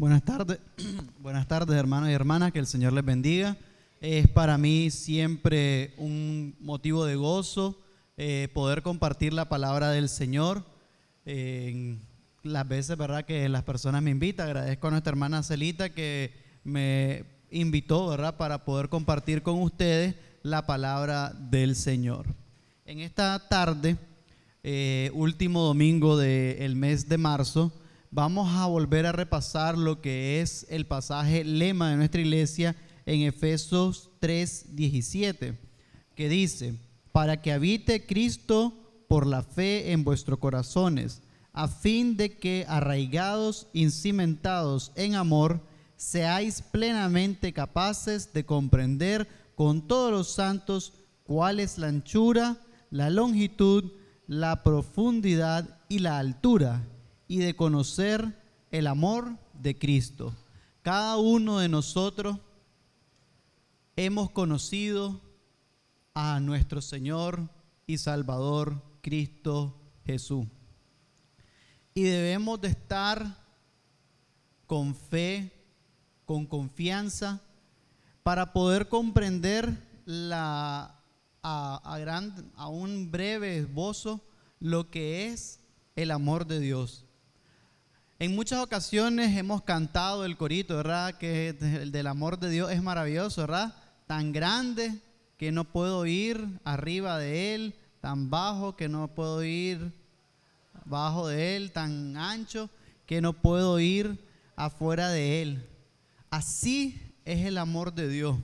Buenas tardes, buenas tardes hermanos y hermanas, que el Señor les bendiga. Es para mí siempre un motivo de gozo eh, poder compartir la palabra del Señor. las veces, ¿verdad?, que las personas me invitan. Agradezco a nuestra hermana Celita que me invitó, ¿verdad?, para poder compartir con ustedes la palabra del Señor. En esta tarde, eh, último domingo del mes de marzo, vamos a volver a repasar lo que es el pasaje lema de nuestra iglesia en Efesios 3:17, que dice, para que habite Cristo por la fe en vuestros corazones, a fin de que arraigados y cimentados en amor, seáis plenamente capaces de comprender con todos los santos cuál es la anchura, la longitud, la profundidad y la altura y de conocer el amor de Cristo. Cada uno de nosotros hemos conocido a nuestro Señor y Salvador Cristo Jesús. Y debemos de estar con fe, con confianza, para poder comprender la, a, a un breve esbozo lo que es el amor de Dios. En muchas ocasiones hemos cantado el corito, ¿verdad? Que el del amor de Dios es maravilloso, ¿verdad? Tan grande que no puedo ir arriba de él, tan bajo que no puedo ir abajo de él, tan ancho que no puedo ir afuera de él. Así es el amor de Dios.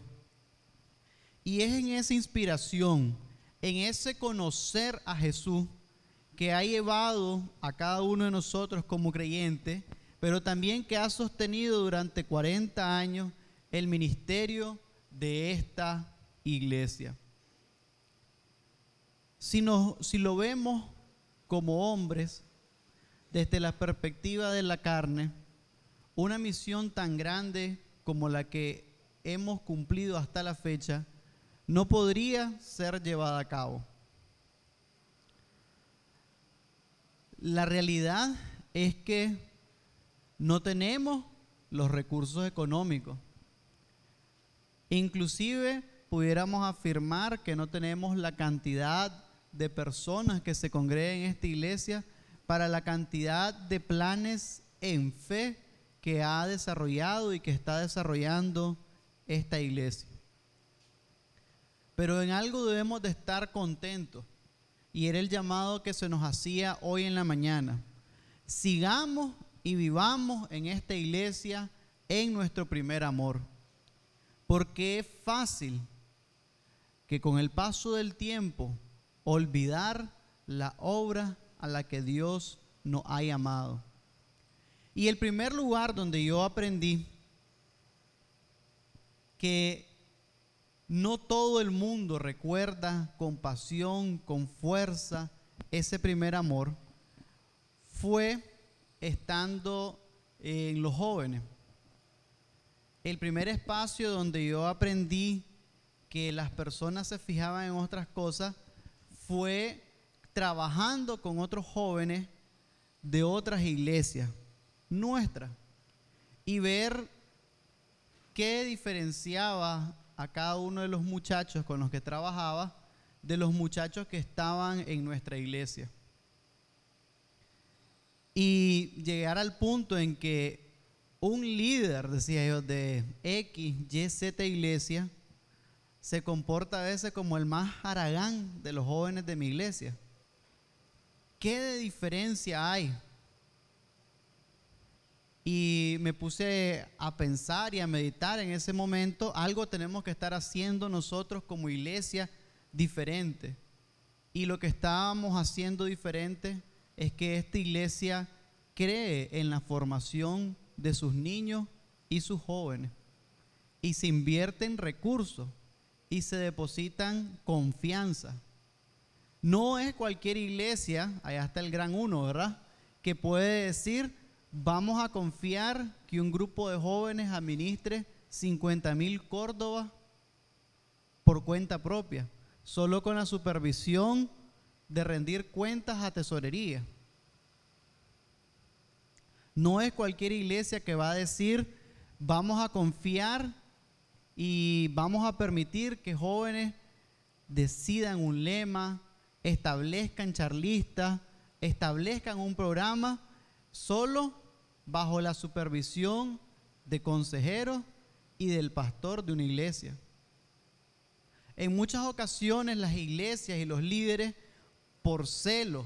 Y es en esa inspiración, en ese conocer a Jesús, que ha llevado a cada uno de nosotros como creyente, pero también que ha sostenido durante 40 años el ministerio de esta iglesia. Si, si lo vemos como hombres, desde la perspectiva de la carne, una misión tan grande como la que hemos cumplido hasta la fecha no podría ser llevada a cabo. La realidad es que no tenemos los recursos económicos. Inclusive pudiéramos afirmar que no tenemos la cantidad de personas que se congregan en esta iglesia para la cantidad de planes en fe que ha desarrollado y que está desarrollando esta iglesia. Pero en algo debemos de estar contentos y era el llamado que se nos hacía hoy en la mañana. Sigamos y vivamos en esta iglesia en nuestro primer amor. Porque es fácil que con el paso del tiempo olvidar la obra a la que Dios nos ha llamado. Y el primer lugar donde yo aprendí que no todo el mundo recuerda con pasión, con fuerza, ese primer amor. Fue estando en los jóvenes. El primer espacio donde yo aprendí que las personas se fijaban en otras cosas fue trabajando con otros jóvenes de otras iglesias nuestras y ver qué diferenciaba a cada uno de los muchachos con los que trabajaba de los muchachos que estaban en nuestra iglesia. Y llegar al punto en que un líder, decía yo, de X, Y, Z iglesia, se comporta a veces como el más haragán de los jóvenes de mi iglesia. ¿Qué de diferencia hay y me puse a pensar y a meditar en ese momento, algo tenemos que estar haciendo nosotros como iglesia diferente. Y lo que estábamos haciendo diferente es que esta iglesia cree en la formación de sus niños y sus jóvenes. Y se invierten recursos y se depositan confianza. No es cualquier iglesia, allá está el gran uno, ¿verdad? Que puede decir, vamos a confiar que un grupo de jóvenes administre 50 mil Córdoba por cuenta propia, solo con la supervisión de rendir cuentas a tesorería. No es cualquier iglesia que va a decir, vamos a confiar y vamos a permitir que jóvenes decidan un lema, establezcan charlistas, establezcan un programa solo bajo la supervisión de consejeros y del pastor de una iglesia. En muchas ocasiones las iglesias y los líderes, por celo,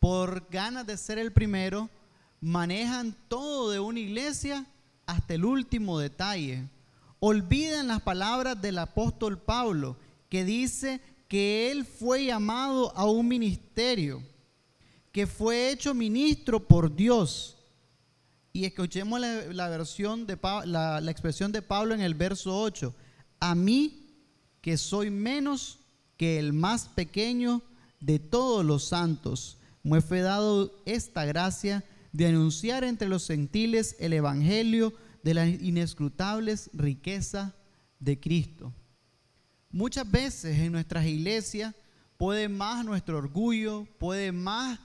por ganas de ser el primero, manejan todo de una iglesia hasta el último detalle. Olvidan las palabras del apóstol Pablo, que dice que él fue llamado a un ministerio, que fue hecho ministro por Dios. Y escuchemos la, versión de la, expresión de Pablo en el verso 8. A mí, que soy menos que el más pequeño de todos los santos, me fue dado esta gracia de anunciar entre los gentiles el evangelio de la inescrutables riqueza de Cristo. Muchas veces en nuestras iglesias puede más nuestro orgullo, puede más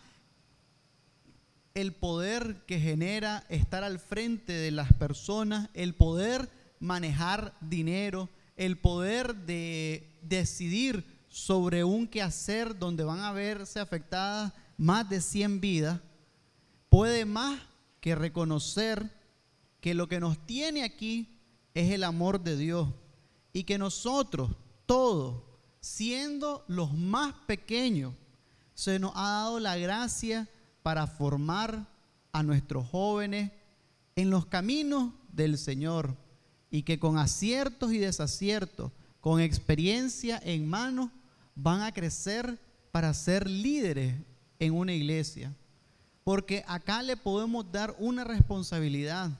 el poder que genera estar al frente de las personas, el poder manejar dinero, el poder de decidir sobre un quehacer donde van a verse afectadas más de 100 vidas, puede más que reconocer que lo que nos tiene aquí es el amor de Dios y que nosotros, todos, siendo los más pequeños, se nos ha dado la gracia para formar a nuestros jóvenes en los caminos del Señor y que con aciertos y desaciertos, con experiencia en mano, van a crecer para ser líderes en una iglesia. Porque acá le podemos dar una responsabilidad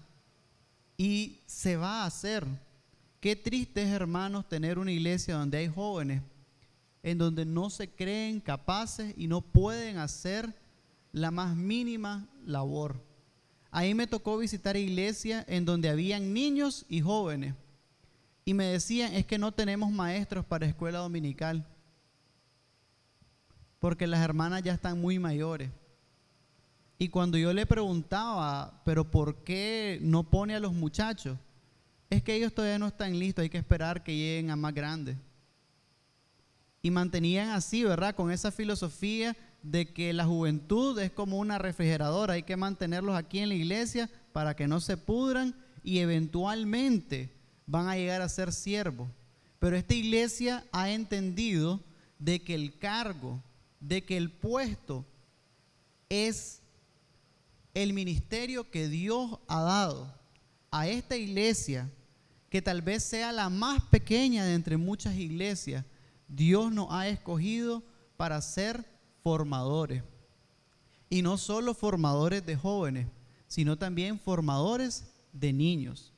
y se va a hacer. Qué triste es, hermanos, tener una iglesia donde hay jóvenes en donde no se creen capaces y no pueden hacer la más mínima labor. Ahí me tocó visitar iglesias en donde habían niños y jóvenes. Y me decían, es que no tenemos maestros para escuela dominical. Porque las hermanas ya están muy mayores. Y cuando yo le preguntaba, pero ¿por qué no pone a los muchachos? Es que ellos todavía no están listos, hay que esperar que lleguen a más grandes. Y mantenían así, ¿verdad? Con esa filosofía de que la juventud es como una refrigeradora, hay que mantenerlos aquí en la iglesia para que no se pudran y eventualmente van a llegar a ser siervos. Pero esta iglesia ha entendido de que el cargo, de que el puesto es el ministerio que Dios ha dado a esta iglesia, que tal vez sea la más pequeña de entre muchas iglesias, Dios nos ha escogido para ser formadores. Y no solo formadores de jóvenes, sino también formadores de niños.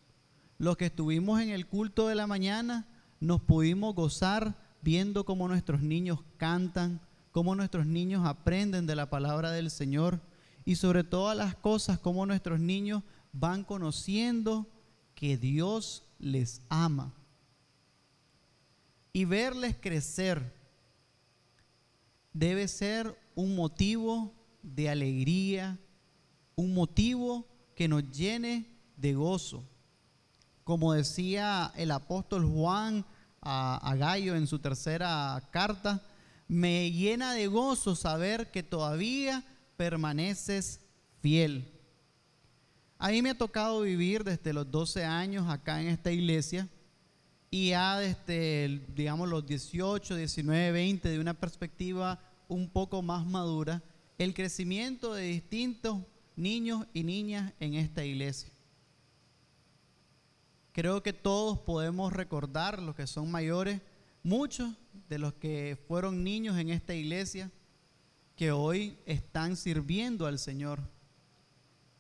Los que estuvimos en el culto de la mañana nos pudimos gozar viendo cómo nuestros niños cantan, cómo nuestros niños aprenden de la palabra del Señor y sobre todas las cosas como nuestros niños van conociendo que Dios les ama. Y verles crecer debe ser un motivo de alegría, un motivo que nos llene de gozo. Como decía el apóstol Juan a, a Gallo en su tercera carta, me llena de gozo saber que todavía permaneces fiel. A mí me ha tocado vivir desde los 12 años acá en esta iglesia y ya desde, digamos, los 18, 19, 20, de una perspectiva un poco más madura, el crecimiento de distintos niños y niñas en esta iglesia. Creo que todos podemos recordar, los que son mayores, muchos de los que fueron niños en esta iglesia, que hoy están sirviendo al Señor.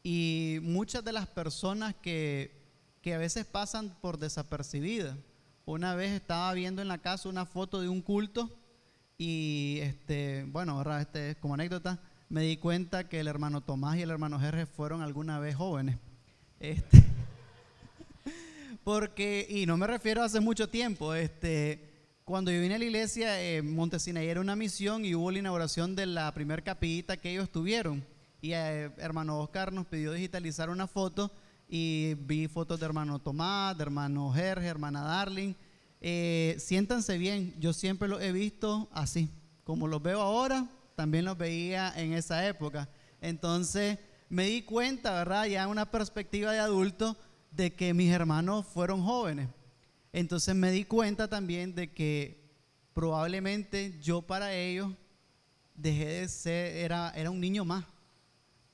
Y muchas de las personas que, a veces pasan por desapercibidas. Una vez estaba viendo en la casa una foto de un culto y, este, bueno, este, como anécdota, me di cuenta que el hermano Tomás y el hermano Jerez fueron alguna vez jóvenes. Este, porque, y no me refiero a hace mucho tiempo, este, cuando yo vine a la iglesia, eh, Montesinaí era una misión y hubo la inauguración de la primera capillita que ellos tuvieron. y eh, hermano Oscar nos pidió digitalizar una foto y vi fotos de hermano Tomás, de hermano Jerge, hermana Darling. Eh, siéntanse bien, yo siempre los he visto así, como los veo ahora, también los veía en esa época. Entonces me di cuenta, ¿verdad? Ya en una perspectiva de adulto, de que mis hermanos fueron jóvenes. Entonces me di cuenta también de que probablemente yo para ellos dejé de ser, era, era un niño más,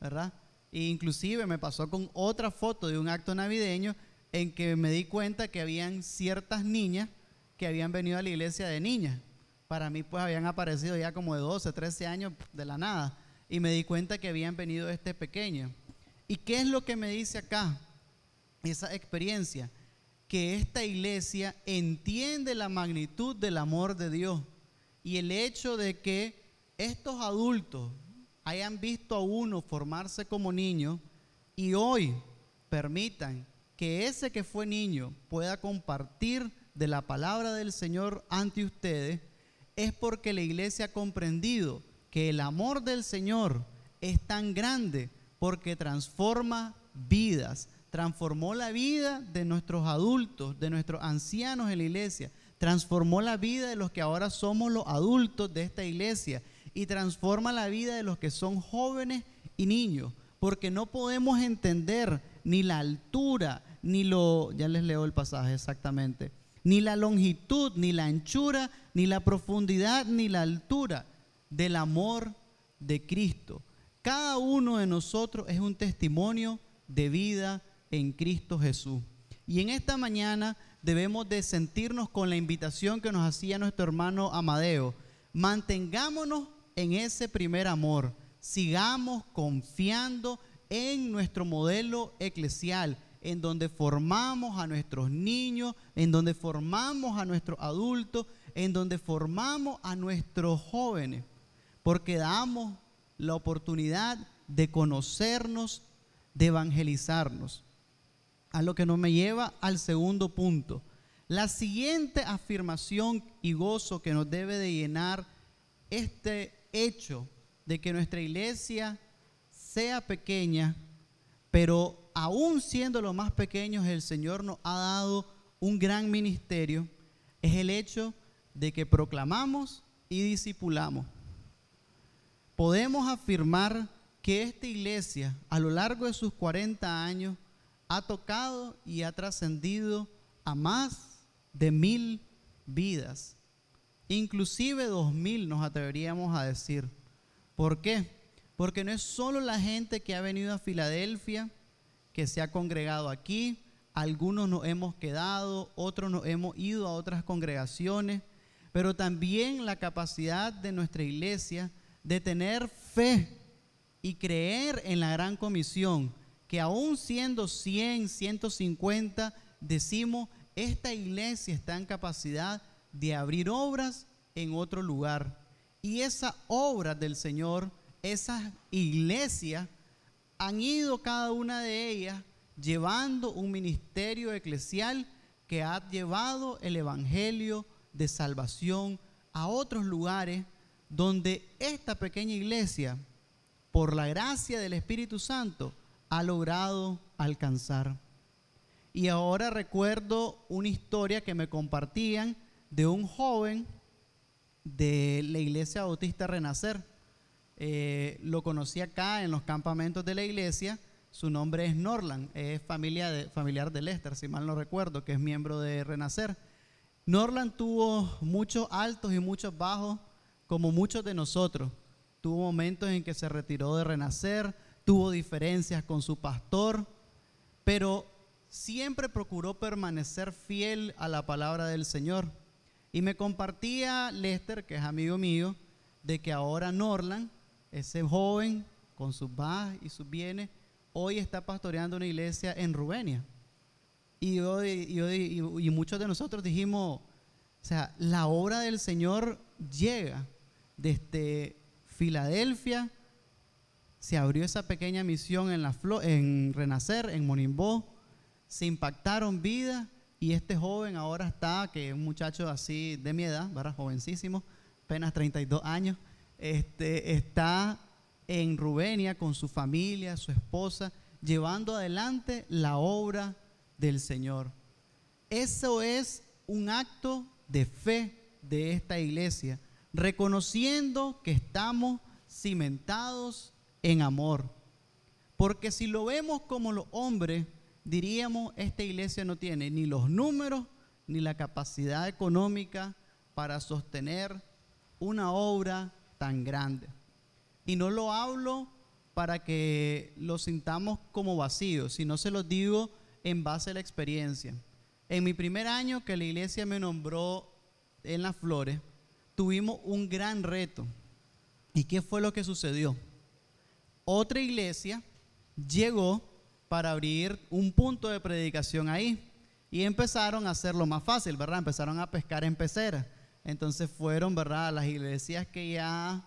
¿verdad? E inclusive me pasó con otra foto de un acto navideño en que me di cuenta que habían ciertas niñas que habían venido a la iglesia de niñas. Para mí pues habían aparecido ya como de 12, 13 años de la nada. Y me di cuenta que habían venido este pequeño. ¿Y qué es lo que me dice acá? Esa experiencia. Que esta iglesia entiende la magnitud del amor de Dios. Y el hecho de que estos adultos hayan visto a uno formarse como niño y hoy permitan que ese que fue niño pueda compartir de la palabra del Señor ante ustedes, es porque la iglesia ha comprendido que el amor del Señor es tan grande porque transforma vidas, transformó la vida de nuestros adultos, de nuestros ancianos en la iglesia, transformó la vida de los que ahora somos los adultos de esta iglesia y transforma la vida de los que son jóvenes y niños, porque no podemos entender ni la altura, ni lo, ya les leo el pasaje exactamente, ni la longitud, ni la anchura, ni la profundidad, ni la altura del amor de Cristo. Cada uno de nosotros es un testimonio de vida en Cristo Jesús. Y en esta mañana debemos de sentirnos con la invitación que nos hacía nuestro hermano Amadeo. Mantengámonos en ese primer amor. Sigamos confiando en nuestro modelo eclesial, en donde formamos a nuestros niños, en donde formamos a nuestros adultos, en donde formamos a nuestros jóvenes, porque damos la oportunidad de conocernos, de evangelizarnos. A lo que nos me lleva al segundo punto. La siguiente afirmación y gozo que nos debe de llenar este hecho de que nuestra iglesia sea pequeña, pero aún siendo los más pequeños, el Señor nos ha dado un gran ministerio, es el hecho de que proclamamos y discipulamos. Podemos afirmar que esta iglesia a lo largo de sus 40 años ha tocado y ha trascendido a más de mil vidas inclusive dos mil nos atreveríamos a decir. ¿Por qué? Porque no es solo la gente que ha venido a Filadelfia, que se ha congregado aquí, algunos nos hemos quedado, otros nos hemos ido a otras congregaciones, pero también la capacidad de nuestra iglesia de tener fe y creer en la gran comisión, que aún siendo 100, 150, decimos, esta iglesia está en capacidad de abrir obras en otro lugar. Y esa obra del Señor, esas iglesias, han ido cada una de ellas llevando un ministerio eclesial que ha llevado el Evangelio de salvación a otros lugares donde esta pequeña iglesia, por la gracia del Espíritu Santo, ha logrado alcanzar. Y ahora recuerdo una historia que me compartían de un joven de la iglesia bautista Renacer. Eh, lo conocí acá en los campamentos de la iglesia. Su nombre es Norland, es familia familiar de Lester, si mal no recuerdo, que es miembro de Renacer. Norland tuvo muchos altos y muchos bajos, como muchos de nosotros. Tuvo momentos en que se retiró de Renacer, tuvo diferencias con su pastor, pero siempre procuró permanecer fiel a la palabra del Señor. Y me compartía Lester, que es amigo mío, de que ahora Norland, ese joven con sus bajas y sus bienes, hoy está pastoreando una iglesia en Rubenia. Y, y, muchos de nosotros dijimos, o sea, la obra del Señor llega desde Filadelfia, se abrió esa pequeña misión en, la, en Renacer, en Monimbó, se impactaron vidas y este joven ahora está, que es un muchacho así de mi edad. Jovencísimo, apenas 32 años, este, está en Rubenia con su familia, su esposa, llevando adelante la obra del Señor. Eso es un acto de fe de esta iglesia, reconociendo que estamos cimentados en amor. Porque si lo vemos como los hombres, diríamos, esta iglesia no tiene ni los números ni la capacidad económica para sostener una obra tan grande. Y no lo hablo para que lo sintamos como vacío, sino se lo digo en base a la experiencia. En mi primer año que la iglesia me nombró en las flores, tuvimos un gran reto. ¿Y qué fue lo que sucedió? Otra iglesia llegó para abrir un punto de predicación ahí y empezaron a hacerlo más fácil, ¿verdad? Empezaron a pescar en peceras. Entonces fueron, ¿verdad?, a las iglesias que ya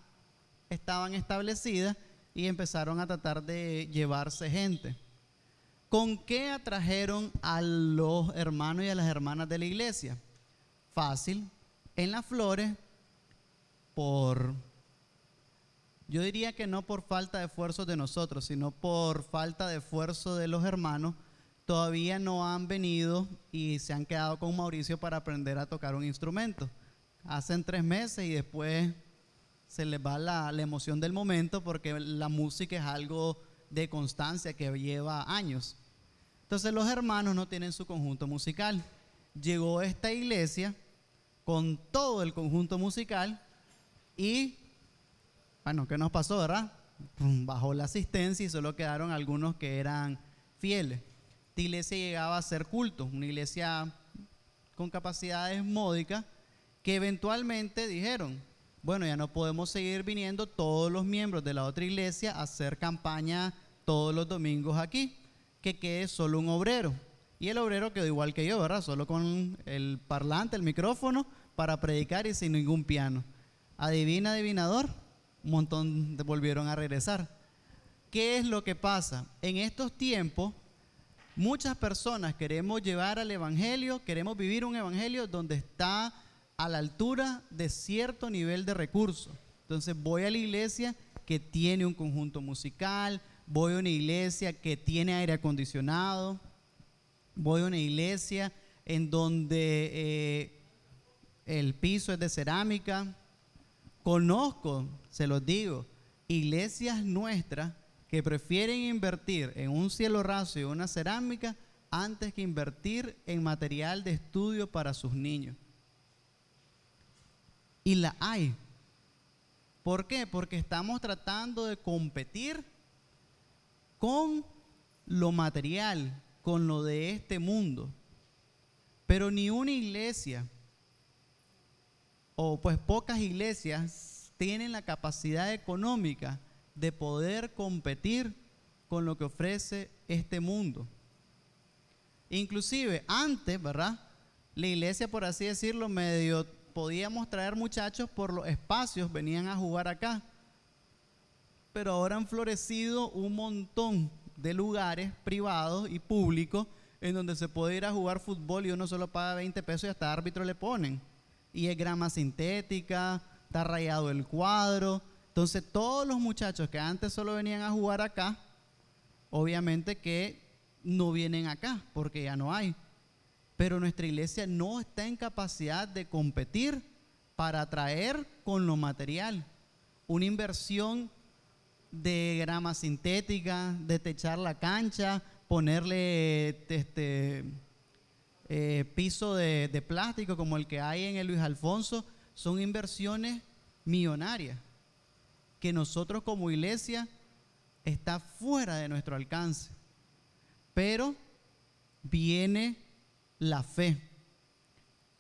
estaban establecidas y empezaron a tratar de llevarse gente. ¿Con qué atrajeron a los hermanos y a las hermanas de la iglesia? Fácil, en las flores, por, yo diría que no por falta de esfuerzo de nosotros, sino por falta de esfuerzo de los hermanos, todavía no han venido y se han quedado con Mauricio para aprender a tocar un instrumento. Hacen tres meses y después se les va la, la emoción del momento porque la música es algo de constancia que lleva años. Entonces los hermanos no tienen su conjunto musical. Llegó esta iglesia con todo el conjunto musical y, bueno, ¿qué nos pasó, verdad? Bajó la asistencia y solo quedaron algunos que eran fieles. Esta iglesia llegaba a ser culto, una iglesia con capacidades módicas que eventualmente dijeron, bueno, ya no podemos seguir viniendo todos los miembros de la otra iglesia a hacer campaña todos los domingos aquí que quede solo un obrero. Y el obrero quedó igual que yo, ¿verdad? Solo con el parlante, el micrófono para predicar y sin ningún piano. Adivina, adivinador, un montón volvieron a regresar. ¿Qué es lo que pasa? En estos tiempos, muchas personas queremos llevar al Evangelio, queremos vivir un Evangelio donde está a la altura de cierto nivel de recursos. Entonces voy a la iglesia que tiene un conjunto musical, voy a una iglesia que tiene aire acondicionado, voy a una iglesia en donde eh, el piso es de cerámica. Conozco, se los digo, iglesias nuestras que prefieren invertir en un cielo raso y una cerámica antes que invertir en material de estudio para sus niños. Y la hay. ¿Por qué? Porque estamos tratando de competir con lo material, con lo de este mundo. Pero ni una iglesia, o pues pocas iglesias, tienen la capacidad económica de poder competir con lo que ofrece este mundo. Inclusive antes, ¿verdad? La iglesia, por así decirlo, medio podíamos traer muchachos por los espacios, venían a jugar acá pero ahora han florecido un montón de lugares privados y públicos en donde se puede ir a jugar fútbol y uno solo paga 20 pesos y hasta árbitro le ponen. Y es grama sintética, está rayado el cuadro. Entonces todos los muchachos que antes solo venían a jugar acá, obviamente que no vienen acá porque ya no hay. Pero nuestra iglesia no está en capacidad de competir para atraer con lo material. Una inversión de grama sintética, de techar la cancha, ponerle este, eh, piso de, de plástico como el que hay en el Luis Alfonso, son inversiones millonarias que nosotros como iglesia está fuera de nuestro alcance. Pero viene la fe.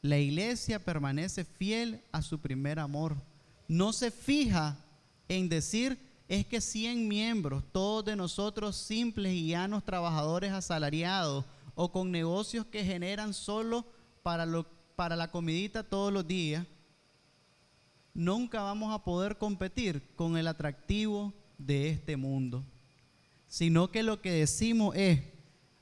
La iglesia permanece fiel a su primer amor. No se fija en decir, es que 100 miembros, todos de nosotros simples y llanos trabajadores asalariados o con negocios que generan solo para, lo, para la comidita todos los días, nunca vamos a poder competir con el atractivo de este mundo. Sino que lo que decimos es,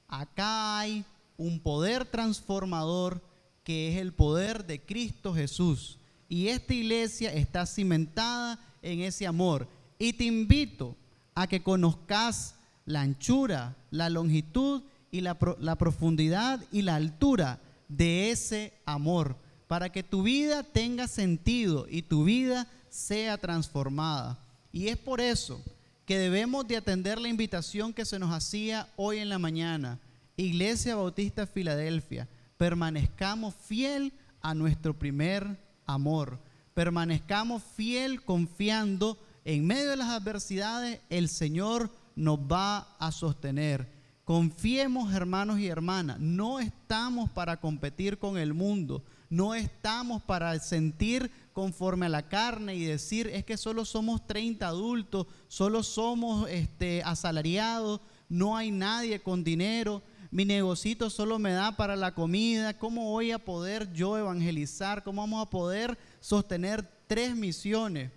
acá hay un poder transformador que es el poder de Cristo Jesús. Y esta iglesia está cimentada en ese amor Y te invito a que conozcas la anchura, la longitud y la, la profundidad y la altura de ese amor, para que tu vida tenga sentido y tu vida sea transformada. Y es por eso que debemos de atender la invitación que se nos hacía hoy en la mañana. Iglesia Bautista Filadelfia, permanezcamos fiel a nuestro primer amor. Permanezcamos fiel confiando en medio de las adversidades, el Señor nos va a sostener. Confiemos, hermanos y hermanas, no estamos para competir con el mundo, no estamos para sentir conforme a la carne y decir es que solo somos 30 adultos, solo somos este, asalariados, no hay nadie con dinero, mi negocito solo me da para la comida, ¿cómo voy a poder yo evangelizar? ¿Cómo vamos a poder sostener tres misiones,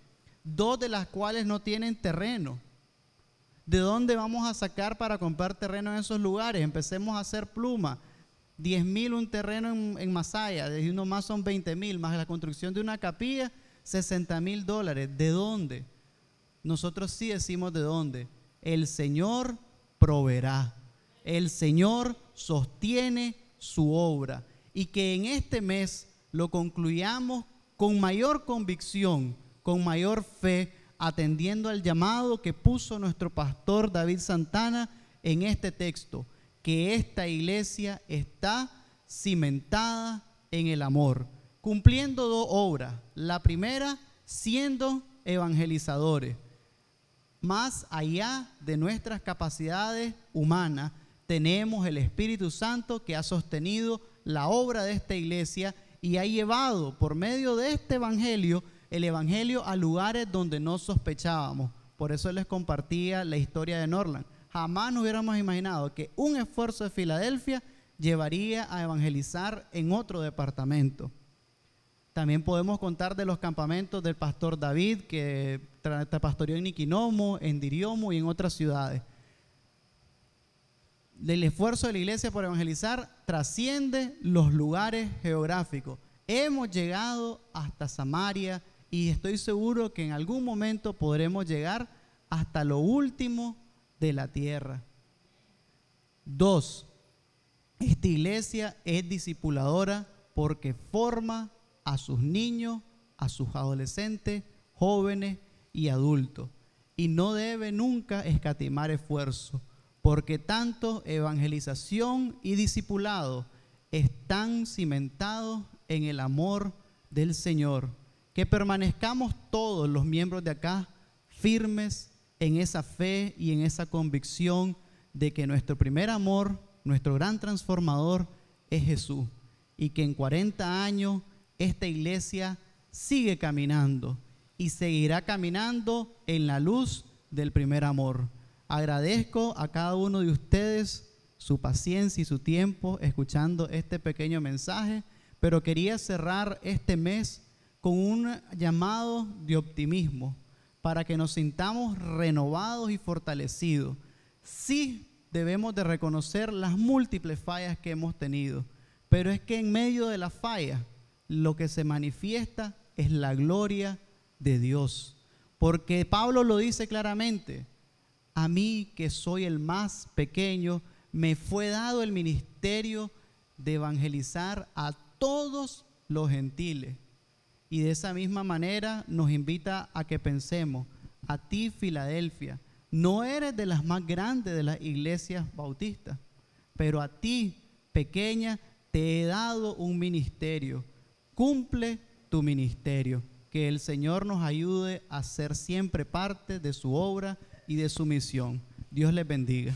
dos de las cuales no tienen terreno? ¿De dónde vamos a sacar para comprar terreno en esos lugares? Empecemos a hacer pluma. 10 mil un terreno en, Masaya, de uno más son 20 mil, más la construcción de una capilla, 60 mil dólares. ¿De dónde? Nosotros sí decimos de dónde. El Señor proveerá. El Señor sostiene su obra. Y que en este mes lo concluyamos con mayor convicción, con mayor fe, atendiendo al llamado que puso nuestro pastor David Santana en este texto, que esta iglesia está cimentada en el amor, cumpliendo dos obras. La primera, siendo evangelizadores. Más allá de nuestras capacidades humanas, tenemos el Espíritu Santo que ha sostenido la obra de esta iglesia y ha llevado por medio de este evangelio el Evangelio a lugares donde no sospechábamos. Por eso les compartía la historia de Norland. Jamás nos hubiéramos imaginado que un esfuerzo de Filadelfia llevaría a evangelizar en otro departamento. También podemos contar de los campamentos del pastor David, que pastoreó en Niquinomo, en Diriomo y en otras ciudades. El esfuerzo de la iglesia por evangelizar trasciende los lugares geográficos. Hemos llegado hasta Samaria, y estoy seguro que en algún momento podremos llegar hasta lo último de la tierra. Dos, esta iglesia es discipuladora porque forma a sus niños, a sus adolescentes, jóvenes y adultos. Y no debe nunca escatimar esfuerzo, porque tanto evangelización y discipulado están cimentados en el amor del Señor que permanezcamos todos los miembros de acá firmes en esa fe y en esa convicción de que nuestro primer amor, nuestro gran transformador es Jesús y que en 40 años esta iglesia sigue caminando y seguirá caminando en la luz del primer amor. Agradezco a cada uno de ustedes su paciencia y su tiempo escuchando este pequeño mensaje, pero quería cerrar este mes con un llamado de optimismo para que nos sintamos renovados y fortalecidos. Sí debemos de reconocer las múltiples fallas que hemos tenido, pero es que en medio de las fallas lo que se manifiesta es la gloria de Dios. Porque Pablo lo dice claramente, a mí que soy el más pequeño, me fue dado el ministerio de evangelizar a todos los gentiles. Y de esa misma manera nos invita a que pensemos, a ti Filadelfia, no eres de las más grandes de las iglesias bautistas, pero a ti, pequeña, te he dado un ministerio. Cumple tu ministerio. Que el Señor nos ayude a ser siempre parte de su obra y de su misión. Dios les bendiga.